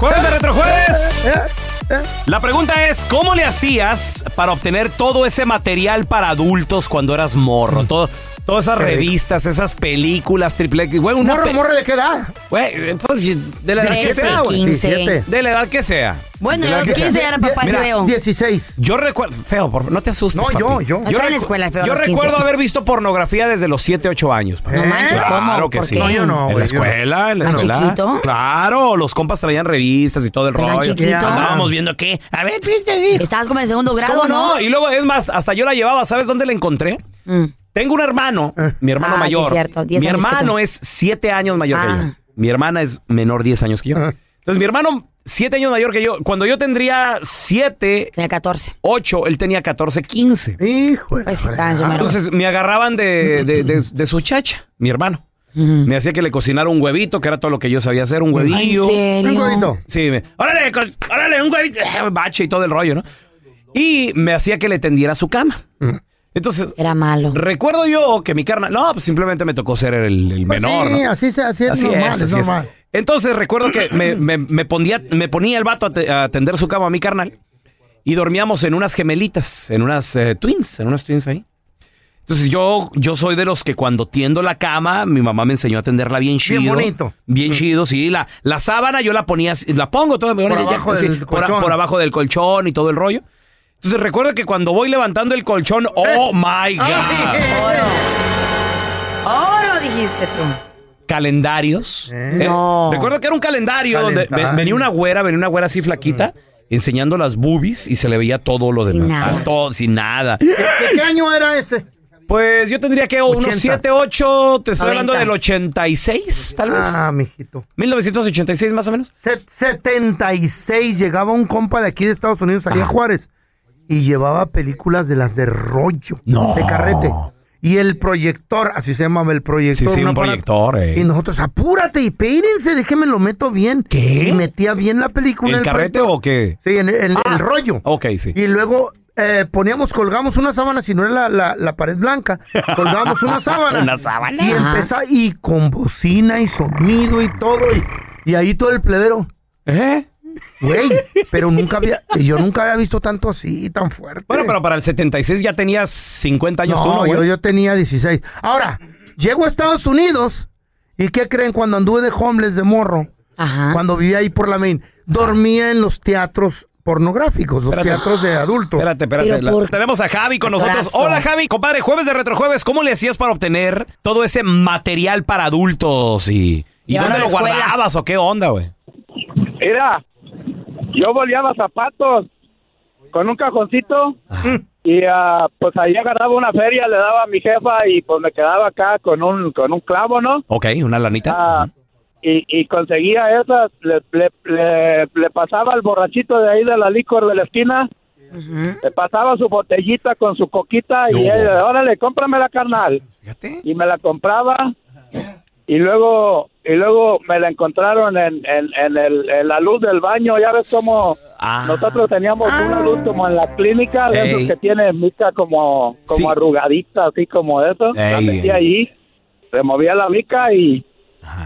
Jueves de Retrojueves. La pregunta es, ¿cómo le hacías para obtener todo ese material para adultos cuando eras morro? Todo, todas esas revistas, esas películas, triple X. Güey, una ¿Morro, pe- morro de qué edad? Güey, pues, de la edad que 13, sea, güey. 15. De la edad que sea. Bueno, De yo la edad que sea. 15 ya era papá Mira, feo. 16. Yo recuerdo, feo, por favor, no te asustes. No, yo, papi. yo. Estaba en la escuela, feo, a yo los 15. recuerdo haber visto pornografía desde los 7, 8 años. papi. No manches, ¿cómo? Claro que ¿Por sí. qué? No, yo no, En güey, la yo no. escuela, en la ¿Tan escuela. chiquito? Claro, los compas traían revistas y todo el ¿Tan rollo. chiquito? Andábamos viendo qué. A ver, viste así. Estabas como en el segundo Pues, grado, ¿Cómo ¿no? no? Y luego, es más, hasta yo la llevaba. ¿Sabes dónde la encontré? Mm. Tengo un hermano, mi hermano Ah, sí, mayor. cierto, 10 mi hermano es 7 años mayor que Ah. yo. Mi hermana es menor 10 años que yo. Entonces, mi hermano, 7 años mayor que yo. Cuando yo tendría 7, Tenía 14. 8, él tenía 14, 15. Hijo de Pues sí, Entonces me agarraban de, de- de- de su chacha, mi hermano. Me hacía que le cocinara un huevito, que era todo lo que yo sabía hacer, un huevillo. ¿En Un huevito. Sí, me, órale, órale, un huevito, bache y todo el rollo, ¿no? Y me hacía que le tendiera su cama. Entonces, Era malo. recuerdo yo que mi carnal, no, pues simplemente me tocó ser el, el Pues menor, sí, ¿no? así, se, así es Así normal, es, es, así es. normal. Entonces recuerdo que me, me- me ponía, me ponía el vato a, te- a tender su cama a mi carnal y dormíamos en unas gemelitas, en unas eh, twins, en unas twins ahí. Entonces yo, yo soy de los que cuando tiendo la cama, mi mamá me enseñó a tenderla bien chido. bonito. Bien chido, sí. La, la sábana yo la ponía, la pongo todo, Por abajo sí, del por abajo del colchón y todo el rollo. Entonces recuerdo que cuando voy levantando el colchón, oh my God. Oro. Oro, dijiste tú. calendarios. ¿Eh? Eh, No. recuerdo que era un calendario donde venía una güera, venía una güera así flaquita, enseñando las boobies y se le veía todo lo Sin demás. nada. Ah, Todo, sin nada. ¿Qué, qué año era ese? Pues yo tendría que unos Ochentas. 7, 8, te estoy hablando del Noventas. 86, tal vez. Ah, mijito. 1986 más o menos. Set- 76 llegaba un compa de aquí de Estados Unidos, allá a Juárez, y llevaba películas de las de rollo, No. de carrete. Y el proyector, así se llamaba el proyector. Sí, sí, un proyector, eh. Y nosotros, apúrate y pérense, déjenme lo meto bien. ¿Qué? Y metía bien la película. en ¿El carrete proyector. o qué? Sí, en el, en el rollo. Ok, sí. Y luego eh, poníamos, colgamos una sábana, si no era la, la- la pared blanca, colgamos una sábana. Una sábana. Y empezaba, y con bocina y sonido y todo, y, y ahí todo el plebero. ¿Eh? Güey, pero nunca había, yo nunca había visto tanto así, tan fuerte. Bueno, pero para el 76 ya tenías 50 años tú, ¿no, no, güey? yo, yo tenía 16. Ahora, llego a Estados Unidos, ¿y qué creen cuando anduve de homeless de morro? Ajá. Cuando vivía ahí por la main, dormía en los teatros pornográficos, los Espérate. teatros de adultos. Espérate, espérate. Pero La- por- Tenemos a Javi con nosotros. Hola, Javi. Compadre, jueves de retrojueves, ¿cómo le hacías para obtener todo ese material para adultos? ¿Y, y Llevarlo dónde lo escuela. guardabas o qué onda, güey? Mira, yo boleaba zapatos con un cajoncito y ah, pues ahí agarraba una feria, le daba a mi jefa y pues me quedaba acá con un con un clavo, ¿no? Ok, una lanita. Ah, y, y conseguía esas, le, le, le, le pasaba al borrachito de ahí de la licor de la esquina, le pasaba su botellita con su coquita y él, órale, cómprame la carnal. Fíjate. Y me la compraba y luego y luego me la encontraron en, en, en, el, en la luz del baño. Ya ves cómo Ah. nosotros teníamos una luz como en la clínica, de esos Ey. que tiene mica como, como Sí. arrugadita, así como eso. La Ey. metí ahí, removía la mica y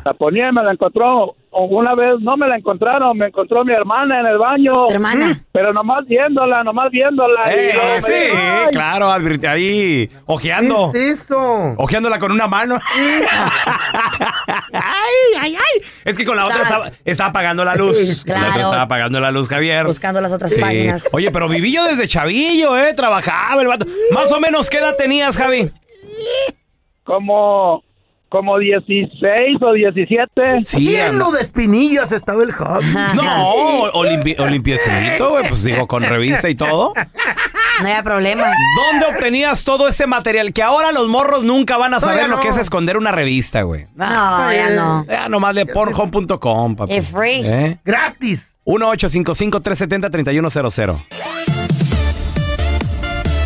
la ponía y me la encontró. Una vez no me la encontraron, me encontró mi hermana en el baño. Hermana. Pero nomás viéndola, nomás viéndola. Eh, sí, dijo, claro, advirti- ahí, ojeando. ¿Qué es eso? Ojeándola con una mano. ay, ay, ay. Es que con la otra estaba, estaba apagando la luz. La otra Claro. estaba apagando la luz, Javier. Buscando las otras Sí. páginas. Oye, pero viví yo desde chavillo, ¿eh? Trabajaba el vato. Más o menos, ¿qué edad tenías, Javi? como como 16 o 17. Sí, Lleno de espinillas estaba el Javi. No, o, limpi- o limpiecito, güey, pues digo, con revista y todo. No hay problema. ¿Dónde obtenías todo ese material? Que ahora los morros nunca van a saber Todavía lo que es esconder una revista, güey. No, ya no. Ya nomás de pornhome.com, papi. Es free. ¿Eh? Gratis. 1-855-370-3100.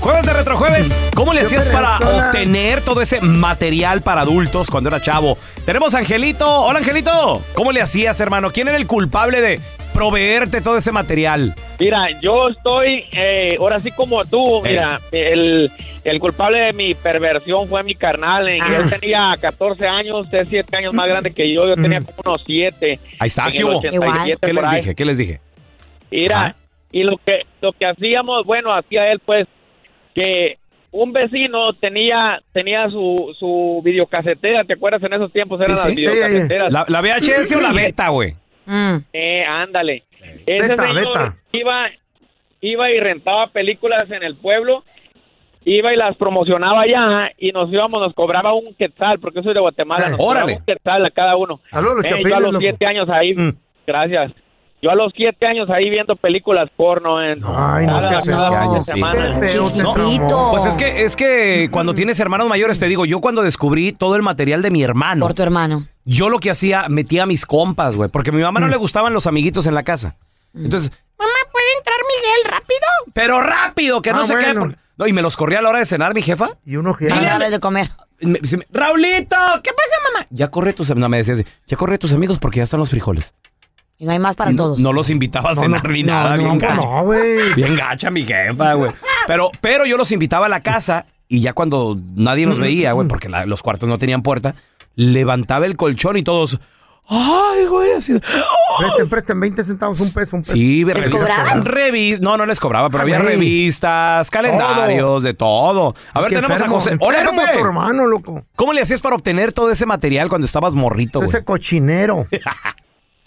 Jueves de Retrojueves. ¿Cómo le hacías para obtener todo ese material para adultos cuando era chavo? Tenemos a Angelito. Hola, Angelito. ¿Cómo le hacías, hermano? ¿Quién era el culpable de proveerte todo ese material? Mira, yo estoy, eh, ahora sí como tú, Eh. mira, el, el culpable de mi perversión fue mi carnal. eh, Ah. Él tenía 14 años, usted es 7 años más grande que yo, yo tenía como unos 7. Ahí está, ¿qué el hubo? 87 ¿Qué les ahí. dije? ¿Qué les dije? Mira, Ajá. y lo que, lo que hacíamos, bueno, hacía él pues, que un vecino tenía tenía su, su videocasetera, ¿te acuerdas? En esos tiempos eran Sí, las videocaseteras. ¿La, la VHS o la beta, güey? Mm. Eh, ándale. Ese Beta, señor beta. iba iba y rentaba películas en el pueblo, iba y las promocionaba allá y nos íbamos, nos cobraba un quetzal, porque yo soy de Guatemala, nos Órale. cobraba un quetzal a cada uno. Saludos, los Eh, yo a los loco. siete años ahí, Mm. gracias. Yo a los siete años ahí viendo películas porno en Ay, no, cada, cada semana. Feo. Pues es que, es que cuando tienes hermanos mayores, te digo, yo cuando descubrí todo el material de mi hermano, Por tu hermano. yo lo que hacía, metía a mis compas, güey, porque a mi mamá no le gustaban los amiguitos en la casa. Entonces, mamá, ¿puede entrar Miguel rápido? Pero rápido, que no Ah, se quede. bueno. por- No, y me los corría a la hora de cenar, mi jefa. Y uno que... Para darle de comer. Me- dice, Raulito, ¿qué pasa, mamá? Ya corre tus am- no, me decía así, ya corre tus amigos porque ya están los frijoles. Y no hay más para todos. no los invitaba a cenar no, ni no, nada, no, bien no, gacha. Bien gacha mi jefa, güey. Pero, pero yo los invitaba a la casa y ya cuando nadie nos veía, güey, porque la- los cuartos no tenían puerta, levantaba el colchón y todos, ay, güey, así. de, "Oh". Presten, presten 20 centavos, un peso, un peso. Sí, ¿Les revi- cobrabas? revis- no, no les cobraba, pero Ah, había güey. revistas, calendarios, de todo. A ver, Qué tenemos enfermo, a José. Hola, enfermo Pepe. tu hermano, loco. ¿Cómo le hacías para obtener todo ese material cuando estabas morrito, güey? Ese cochinero.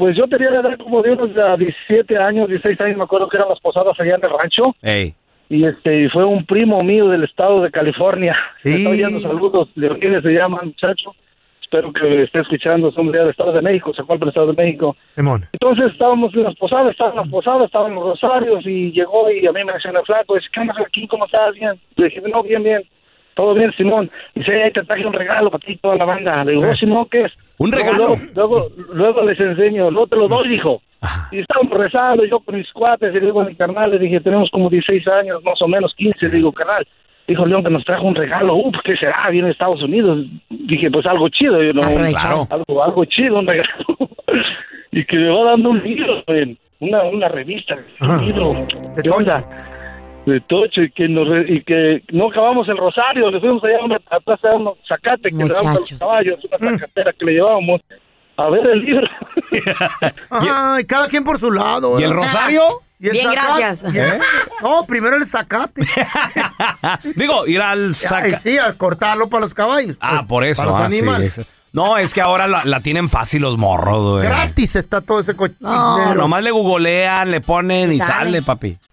Pues yo tenía la edad como de unos ah, 17 años, 16 años, me acuerdo que eran las posadas allá en el rancho. Ey. Y este fue un primo mío del estado de California. Sí. Me está oyendo saludos. Leonides se llama, muchacho. Espero que esté escuchando. Allá del estado de México, se fue al estado de México. Simón. Entonces estábamos en las posadas, estaban las posadas, estaban los rosarios y llegó y a mí me el flaco, dice, ¿qué onda aquí? ¿Cómo estás? Bien. Le dije, no, bien, bien. Todo bien, Simón. Dice, ahí te traje un regalo para ti y toda la banda. Le digo, oh, Simón, ¿qué es? ¿Un regalo? Luego, luego, luego les enseño, luego te lo doy, dijo. Y estábamos rezando, yo con mis cuates, y le digo a mi carnal, le dije, tenemos como 16 años, más o menos 15, le digo, carnal. Dijo León que nos trajo un regalo, uh, ¿qué será? Viene de Estados Unidos. Dije, pues algo chido, yo no. Claro. algo, algo chido, un regalo. y que me va dando un libro, una, una revista, un libro. De ¿Qué onda? De Tocho, y que, nos re- y que no acabamos el rosario, le fuimos allá a una a plaza de unos zacate, que le damos a los caballos, una zacatera que le llevábamos a ver el libro. Ay, cada quien por su lado. ¿Y el rosario? Y el Bien, zacate. gracias. El- No, primero el zacate. Digo, ir al saca. sí, a cortarlo para los caballos. Ah, Pues, por eso. Para los ah, animales. eso. No, es que ahora la, la tienen fácil los morros, güey. Gratis está todo ese cochinero. No, nomás le googlean, le ponen y Sale. sale, papi.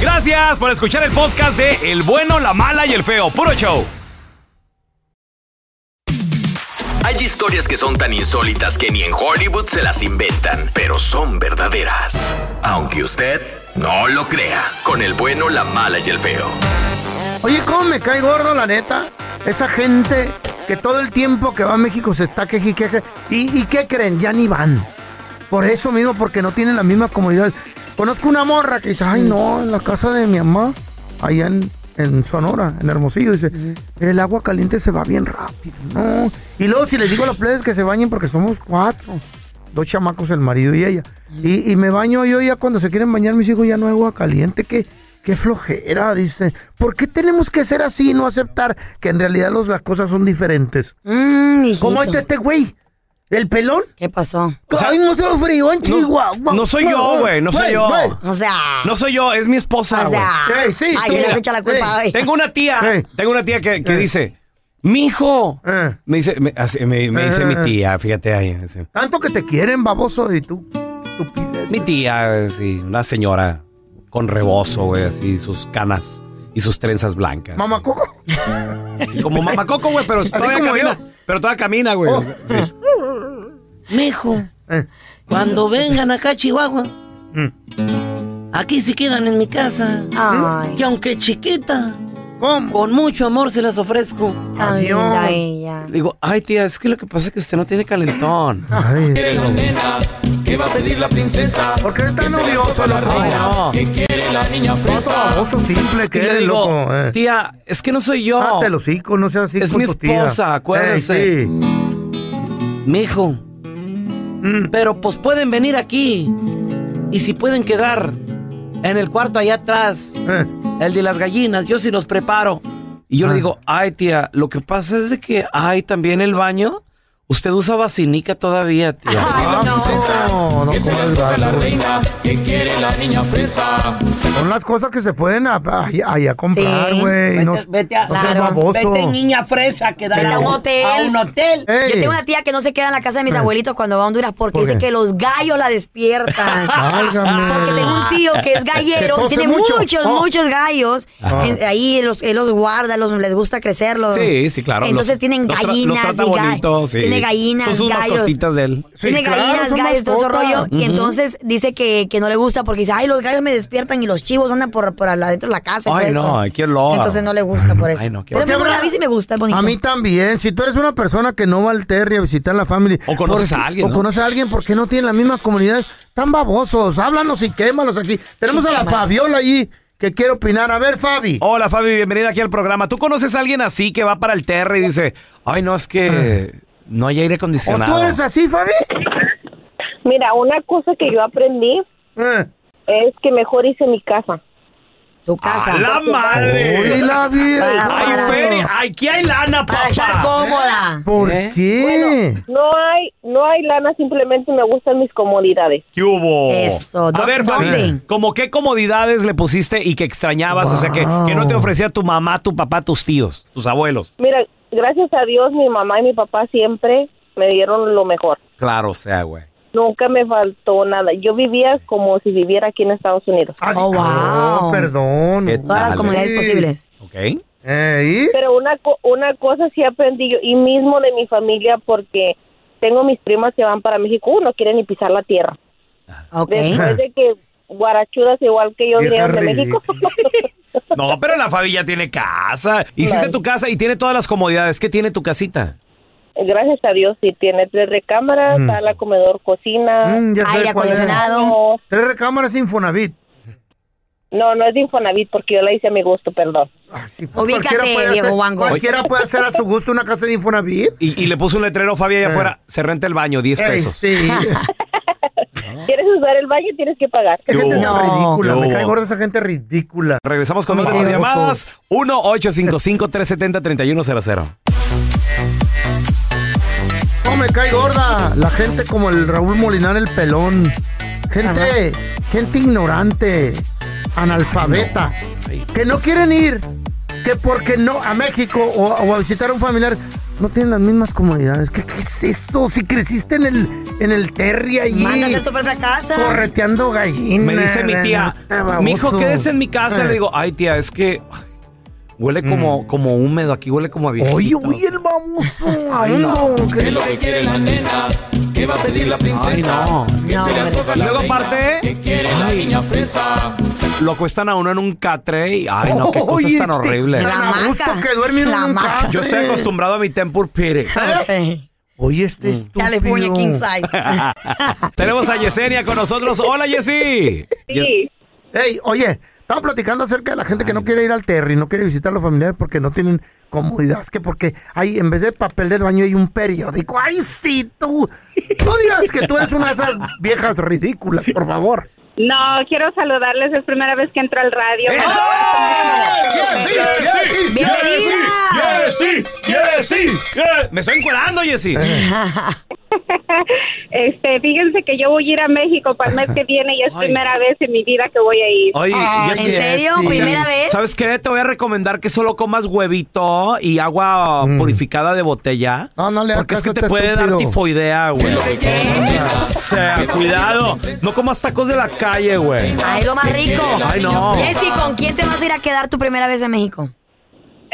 Gracias por escuchar el podcast de El bueno, la mala y el feo. Puro show. Hay historias que son tan insólitas que ni en Hollywood se las inventan, pero son verdaderas. Aunque usted no lo crea, con el bueno, la mala y el feo. Oye, ¿cómo me cae gordo, la neta? Esa gente que todo el tiempo que va a México se está queje y queje. ¿Y, y qué creen? Ya ni van. Por eso mismo, porque no tienen la misma comodidad. Conozco una morra que dice, ay no, en la casa de mi mamá, allá en, en Sonora, en Hermosillo, dice, el agua caliente se va bien rápido, ¿no? Y luego si les digo a los plebes que se bañen porque somos cuatro, dos chamacos, el marido y ella. Y, y me baño yo ya cuando se quieren bañar mis hijos ya no hay agua caliente, que... Qué flojera, dice. ¿Por qué tenemos que ser así y no aceptar que en realidad los, las cosas son diferentes? Mm, ¿Cómo está este güey? ¿El pelón? ¿Qué pasó? Ay, no se frío en Chihuahua. No soy yo, güey, no soy yo. O sea. No soy yo, es mi esposa, O güey. sea. Ey, sí, ay, tú. se le has hecho la culpa hoy. Tengo una tía, tengo una tía que, que dice, mijo, Eh. me dice, me, así- me- me dice Eh. mi tía, fíjate ahí. dice, Tanto que te quieren, baboso, y tú. Estupidez. Mi tía, sí, una señora con rebozo, güey, así, sus canas y sus trenzas blancas. Mamá Coco. Sí, como mamacoco, güey, pero todavía camina. yo. Pero todavía camina, güey. Oh. o sea, sí. Mijo, Eh. cuando vengan acá a Chihuahua, aquí se quedan en mi casa. Ay. Y aunque chiquita, ¿Cómo? con mucho amor se las ofrezco. Linda ella. Digo, ay, tía, es que lo que pasa es que usted no tiene calentón. Ay, ¿Qué va a pedir la princesa? ¿Por qué está nervioso, loco? No. ¿Qué quiere la niña fresa? Baboso simple que eres, loco. Eh. tía, es que no soy yo. Date los hocico, no seas así Es con mi tu tía. esposa, acuérdese. Mijo, Mm. pero pues pueden venir aquí. Y si pueden quedar en el cuarto allá atrás, Eh. el de las gallinas, yo sí los preparo. Y yo Ah. le digo, ay, tía, lo que pasa es de que hay también el baño. Usted usa vacinica todavía, tía. Ah, no, no, Que le antoja la reina. ¿Qué quiere la niña fresa? Son las cosas que se pueden a- a- allá comprar, Sí. güey. No, Vete, vete a, no Claro. vete, niña fresa, quedar Vete a un hotel. A un hotel. Ey. Yo tengo una tía que no se queda en la casa de mis Eh. abuelitos cuando va a Honduras porque ¿Por dice que los gallos la despiertan. Válgame. Porque tengo un tío que es gallero, Que que, tose tiene mucho. muchos, Oh. muchos gallos. En- ahí los, él los guarda, los, les gusta crecerlos. Sí, sí, claro. Entonces los- tienen los tra- gallinas los trata y ga- bonito, sí. Tiene gallinas, Son sus gallos. mascotitas de él. Sí, tiene claro, gallinas, gallos, todo ese rollo. Y entonces dice que, que no le gusta porque dice, ay, los gallos me despiertan y los chivos andan por, por adentro de la casa. y Ay, no, qué loa. Entonces no le gusta por eso. Ay, no, qué Pero gusta, a mí sí me gusta, es bonito. A mí también. Si tú eres una persona que no va al Terry a visitar la familia. O conoces ¿por a alguien, O ¿no? conoces a alguien porque no tienen la misma comunidad. Tan babosos. Háblanos y quémalos aquí. Tenemos a la Fabiola allí que quiere opinar. A ver, Fabi. Hola, Fabi, bienvenida aquí al programa. ¿Tú conoces a alguien así que va para el terre y dice, ay, no, es que no hay aire ¿O acondicionado? tú eres así, Fabi? Mira, una cosa que yo aprendí Eh. es que mejor hice mi casa. Tu casa. ¡A la madre! Uy, la vida. ¡Ay, feria! ¡Aquí hay lana, papá! Para estar cómoda. ¿Por ¿Eh? qué? No hay, no hay lana, simplemente me gustan mis comodidades. ¿Qué hubo? Eso, A ¿dó- ver, Fabi? ¿cómo qué comodidades le pusiste y que extrañabas? O sea, que, que no te ofrecía tu mamá, tu papá, tus tíos, tus abuelos. Mira, gracias a Dios mi mamá y mi papá siempre me dieron lo mejor. Claro, o sea, güey. Nunca me faltó nada. Yo vivía como si viviera aquí en Estados Unidos. Ay, Oh, no, wow. perdón. ¿Qué Todas las comunidades posibles. ¿Ok? Eh. Pero una, co- una cosa sí aprendí yo, y mismo de mi familia, porque tengo mis primas que van para México, uh, no quieren ni pisar la tierra. Ok. Después de que guarachudas igual que yo de México. No, pero la Fabi ya tiene casa. Hiciste Claro. tu casa y tiene todas las comodidades. ¿Qué tiene tu casita? Gracias a Dios, sí, tiene tres recámaras, Mm. sala, comedor, cocina. Mm, Aire acondicionado. No, Tres recámaras Infonavit. no, no es de Infonavit porque yo la hice a mi gusto, perdón. Ah, sí, pues Ubícate, cualquiera puede Diego hacer- Wango. Cualquiera puede hacer a su gusto una casa de Infonavit. Y, y le puso un letrero Fabi allá Eh. afuera. Se renta el baño, 10 Ey, pesos. sí. ¿Quieres usar el baño? Tienes que pagar. Qué gente No. ridícula. ¿Qué Me cae gorda esa gente ridícula. Regresamos con otras llamadas. 1-855-370-3100. No me cae gorda. La gente como el Raúl Molinar el pelón. Gente, gente ignorante, analfabeta, que no quieren ir, que porque no a México o, o a visitar a un familiar no tienen las mismas comodidades. ¿Qué, qué es eso? Si creciste en el en el terry allí, Manda a tu propia casa. correteando gallinas. Me dice mi tía, mi hijo, quédese en mi casa. Eh. Le digo, ay, tía, es que huele como, como húmedo. Aquí huele como a viejito. Oye, oye, el baboso. Ay, no. ¿Qué que- es lo que quiere la nena? ¿Qué va a pedir la princesa? Ay, no. Que No, se le la luego aparte- ¿Qué quiere la niña fresa? Lo cuestan a uno en un catre y, ay, no, qué cosas Oye, tan este, horribles. La gusto que duerme en un catre. Yo estoy acostumbrado a mi Tempur Pire. Eh, Oye, este estúpido. California King Size. Tenemos a Yesenia con nosotros. Hola, Yesi. Sí. Ey, oye, estaba platicando acerca de la gente que no quiere ir al Terry, no quiere visitar a los familiares porque no tienen comodidad. Es que porque hay, en vez de papel del baño hay un periódico. ¡Ay, sí, tú! No digas que tú eres una de esas viejas ridículas, por favor. No, quiero saludarles, es primera vez que entro al radio. ¡Bienvenida! Yesi, Yesi. Me estoy encuerando, Yesi. Este, fíjense que yo voy a ir a México para el mes que viene y es Ay. primera vez en mi vida que voy a ir. Oye, Ah, ¿En serio? sí. ¿Primera vez? ¿Sabes qué? Te voy a recomendar que solo comas huevito y agua purificada de botella. No, no le hagas Porque es que te este puede dar estúpido. tifoidea, güey. O sea, cuidado. No comas tacos de la calle, güey. Ay, lo más rico. Ay, no. Jessy, ¿con quién te vas a ir a quedar tu primera vez en México?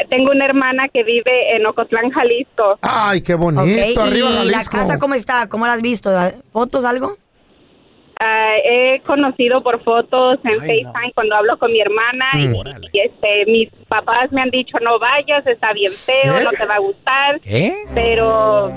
Tengo una hermana que vive en Ocotlán, Jalisco. Ay, qué bonito. Arriba, ¿y la casa cómo está? ¿Cómo la has visto? ¿Fotos, algo? Ah, he conocido por fotos en Ay, no. FaceTime cuando hablo con mi hermana y- Mm. Órale. y, este mis papás me han dicho no vayas, está bien feo, ¿Eh? no te va a gustar, ¿Qué? pero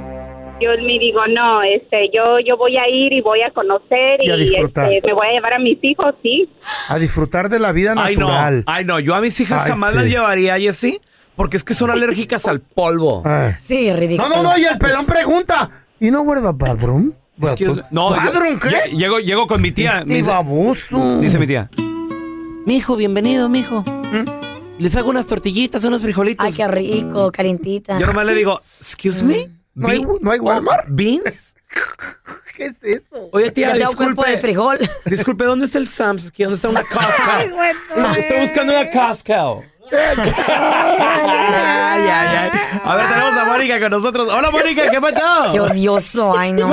yo me digo no, este yo yo voy a ir y voy a conocer Y y, a disfrutar. este, me voy a llevar a mis hijos, sí. A disfrutar de la vida Ay, no. natural. Ay, no. Yo a mis hijas Ay, jamás sí. las llevaría, Jessy, porque es que son alérgicas al polvo. Ay. Sí, ridículo. No, no, no, y el pelón pregunta. ¿Y no guarda bathroom? Excuse- no, yo- ¿Bathroom qué? lle- llego, llego con mi tía. me dice, baboso. dice mi tía. Mijo, bienvenido, mijo. Les hago unas tortillitas, unos frijolitos. Ay, qué rico, calientita. Yo nomás le digo, excuse me. ¿No hay, ¿No hay Walmart? ¿Beans? ¿Qué es eso? Oye, tía, tengo cuerpo disculpe. de frijol. Disculpe, ¿dónde está el Sam's? Aquí, ¿Dónde está una Costco? Estoy buscando una Costco. ay, ay, ay. A ver, tenemos a Mónica con nosotros. Hola, Mónica, ¿qué pasó? Qué odioso, ay no.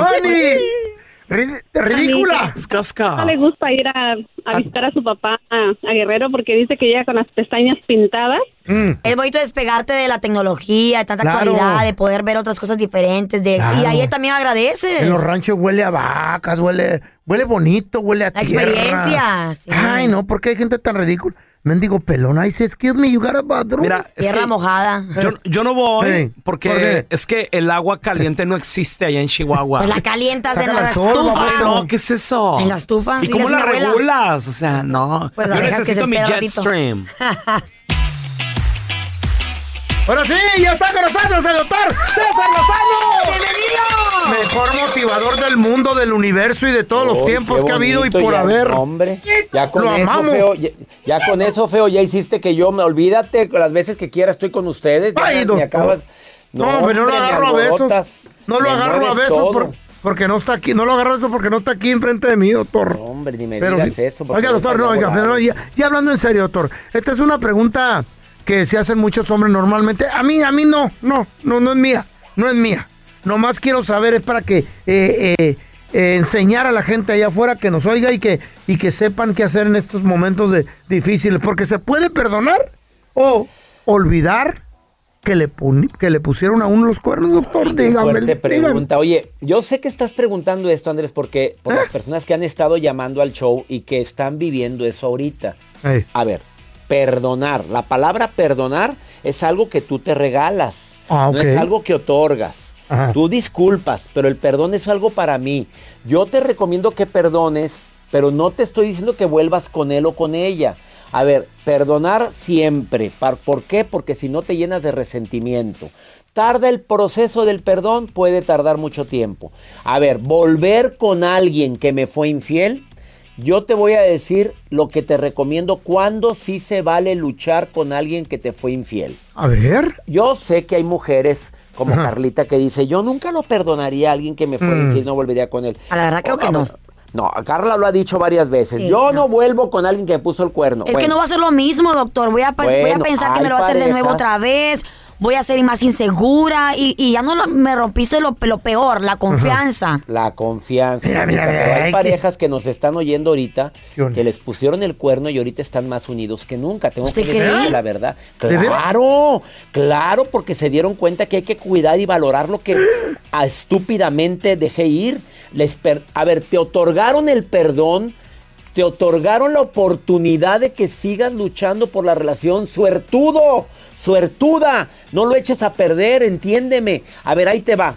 Rid- ¡Ridícula! Es Costco. No le gusta ir a, a visitar a su papá a, a Guerrero porque dice que llega con las pestañas pintadas. Mm. Es bonito despegarte de la tecnología, de tanta Claro. actualidad, de poder ver otras cosas diferentes. De, Claro. Y ahí también agradeces. En los ranchos huele a vacas, huele, huele bonito, huele a La tierra. experiencia, sí. Ay, no, ¿por qué hay gente tan ridícula? Mendigo pelón, ay, dice, excuse me, you got a bathroom. Mira, es Tierra que mojada. yo, yo no voy Sí, porque ¿por qué? es que el agua caliente no existe allá en Chihuahua. Pues la calientas en Sácala la al sol, estufa. No, ¿qué es eso? En la estufa, ¿Y cómo mi la abuela. regulas? O sea, no. Pues la Yo dejas que se necesito mi jet ratito. stream. Ahora sí, ya está con nosotros el doctor César Lozano. ¡Bienvenido! Mejor motivador del mundo, del universo y de todos los tiempos que ha habido y por ya, haber. Hombre, ya con Lo eso, amamos. feo, ya, ya con eso, feo, ya hiciste que yo me olvídate las veces que quiera estoy con ustedes. ya Ay, me acabas. No, pero no lo agarro a besos. No lo agarro a besos porque no está aquí. No lo agarro a besos porque no está aquí enfrente de mí, doctor. Hombre, ni me Pero digas eso. Oiga, doctor, no, oiga, pero ya, ya hablando en serio, doctor. Esta es una pregunta que se hacen muchos hombres normalmente. A mí, a mí no, no, no, no es mía, no es mía. Nomás quiero saber, es para que eh, eh, eh, enseñar a la gente allá afuera que nos oiga y que, y que sepan qué hacer en estos momentos de, difíciles. Porque se puede perdonar o olvidar que le, que le pusieron a uno los cuernos, doctor. Dígame, pregunta. Oye, yo sé que estás preguntando esto, Andrés, porque por Ah. las personas que han estado llamando al show y que están viviendo eso ahorita. A ver, perdonar. La palabra perdonar es algo que tú te regalas. Ah, No es algo que otorgas. Ajá. Tú disculpas, pero el perdón es algo para mí. Yo te recomiendo que perdones, pero no te estoy diciendo que vuelvas con él o con ella. A ver, perdonar siempre. ¿Por qué? Porque si no te llenas de resentimiento. Tarda el proceso del perdón, puede tardar mucho tiempo. A ver, volver con alguien que me fue infiel, yo te voy a decir lo que te recomiendo cuando sí se vale luchar con alguien que te fue infiel. A ver. Yo sé que hay mujeres como Ajá. Carlita que dice, yo nunca lo perdonaría a alguien que me fue Mm. infiel, no volvería con él. A la verdad creo que no. No, Carla lo ha dicho varias veces. Sí, yo no. vuelvo con alguien que me puso el cuerno. Es que no va a ser lo mismo, doctor. Voy a, voy a pensar que me lo va a hacer de nuevo otra vez. Voy a ser más insegura y, y ya no lo- me rompiste lo, lo peor, la confianza. La confianza. Mira, mira, mira, hay hay parejas que nos están oyendo ahorita que les pusieron el cuerno y ahorita están más unidos que nunca. Tengo que ¿Usted decirte la verdad. Claro, claro, porque se dieron cuenta que hay que cuidar y valorar lo que estúpidamente dejé ir. Les per- a ver, te otorgaron el perdón, te otorgaron la oportunidad de que sigas luchando por la relación. Suertudo, suertuda, no lo eches a perder, entiéndeme. A ver, ahí te va.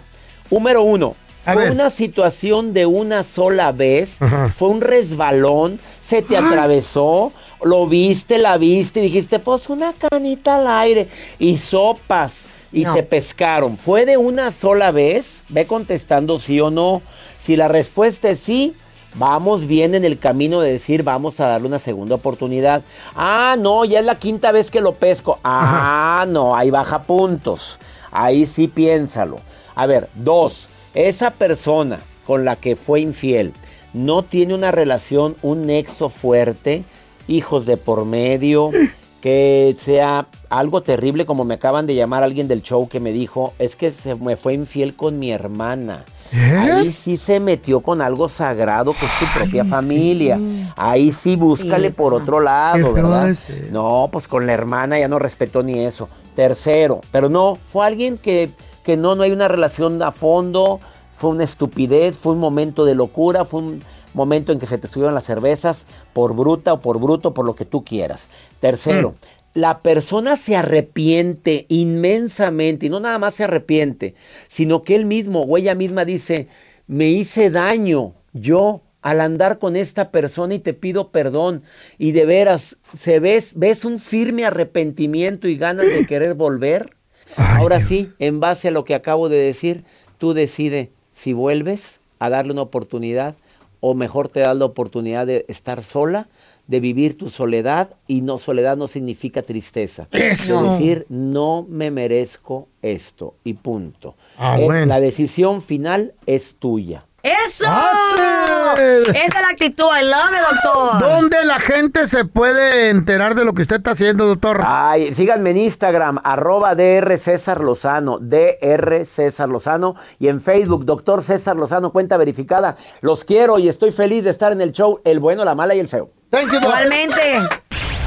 Número uno, A fue ver. una situación de una sola vez, Ajá. fue un resbalón, se te atravesó, lo viste, la viste y dijiste, pues una canita al aire y sopas y No. te pescaron. ¿Fue de una sola vez? Ve contestando sí o no. Si la respuesta es sí, vamos bien en el camino de decir vamos a darle una segunda oportunidad. Ah, no, ya es la quinta vez que lo pesco. Ah, no, ahí baja puntos. Ahí sí piénsalo. A ver, dos, esa persona con la que fue infiel no tiene una relación, un nexo fuerte, hijos de por medio, que sea algo terrible como me acaban de llamar alguien del show que me dijo, es que se me fue infiel con mi hermana. Ahí sí se metió con algo sagrado que es tu propia familia. Ahí sí búscale Sí, por otro lado, ¿verdad? No, pues con la hermana ya no respetó ni eso. Tercero, pero no, fue alguien que, que no, no hay una relación a fondo, fue una estupidez, fue un momento de locura, fue un momento en que se te subieron las cervezas por bruta o por bruto, por lo que tú quieras. Tercero, la persona se arrepiente inmensamente, y no nada más se arrepiente, sino que él mismo o ella misma dice, me hice daño yo al andar con esta persona y te pido perdón. Y de veras, ¿se ves, ves un firme arrepentimiento y ganas de querer volver? Ahora sí, en base a lo que acabo de decir, tú decides si vuelves a darle una oportunidad o mejor te das la oportunidad de estar sola, de vivir tu soledad y no soledad no significa tristeza. Eso. Es decir, no me merezco esto y punto. Ah, Eh, bueno. La decisión final es tuya. ¡Eso! Esa es la actitud, I love it, doctor. ¿Dónde la gente se puede enterar de lo que usted está haciendo, doctor? Ay, síganme en Instagram, arroba DR César Lozano, DR César Lozano, y en Facebook, doctor César Lozano, cuenta verificada. Los quiero y estoy feliz de estar en el show El Bueno, la Mala y el Feo. Thank you. Igualmente.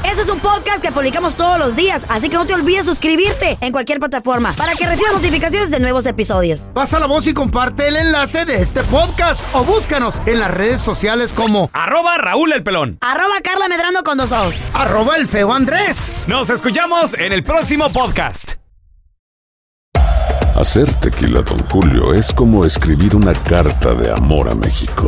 Este es un podcast que publicamos todos los días, así que no te olvides suscribirte en cualquier plataforma para que recibas notificaciones de nuevos episodios. Pasa la voz y comparte el enlace de este podcast o búscanos en las redes sociales como Arroba Raúl el Pelón. Arroba Carla Medrano con dos ojos. arroba el feo Andrés. Nos escuchamos en el próximo podcast. Hacer tequila, Don Julio, es como escribir una carta de amor a México.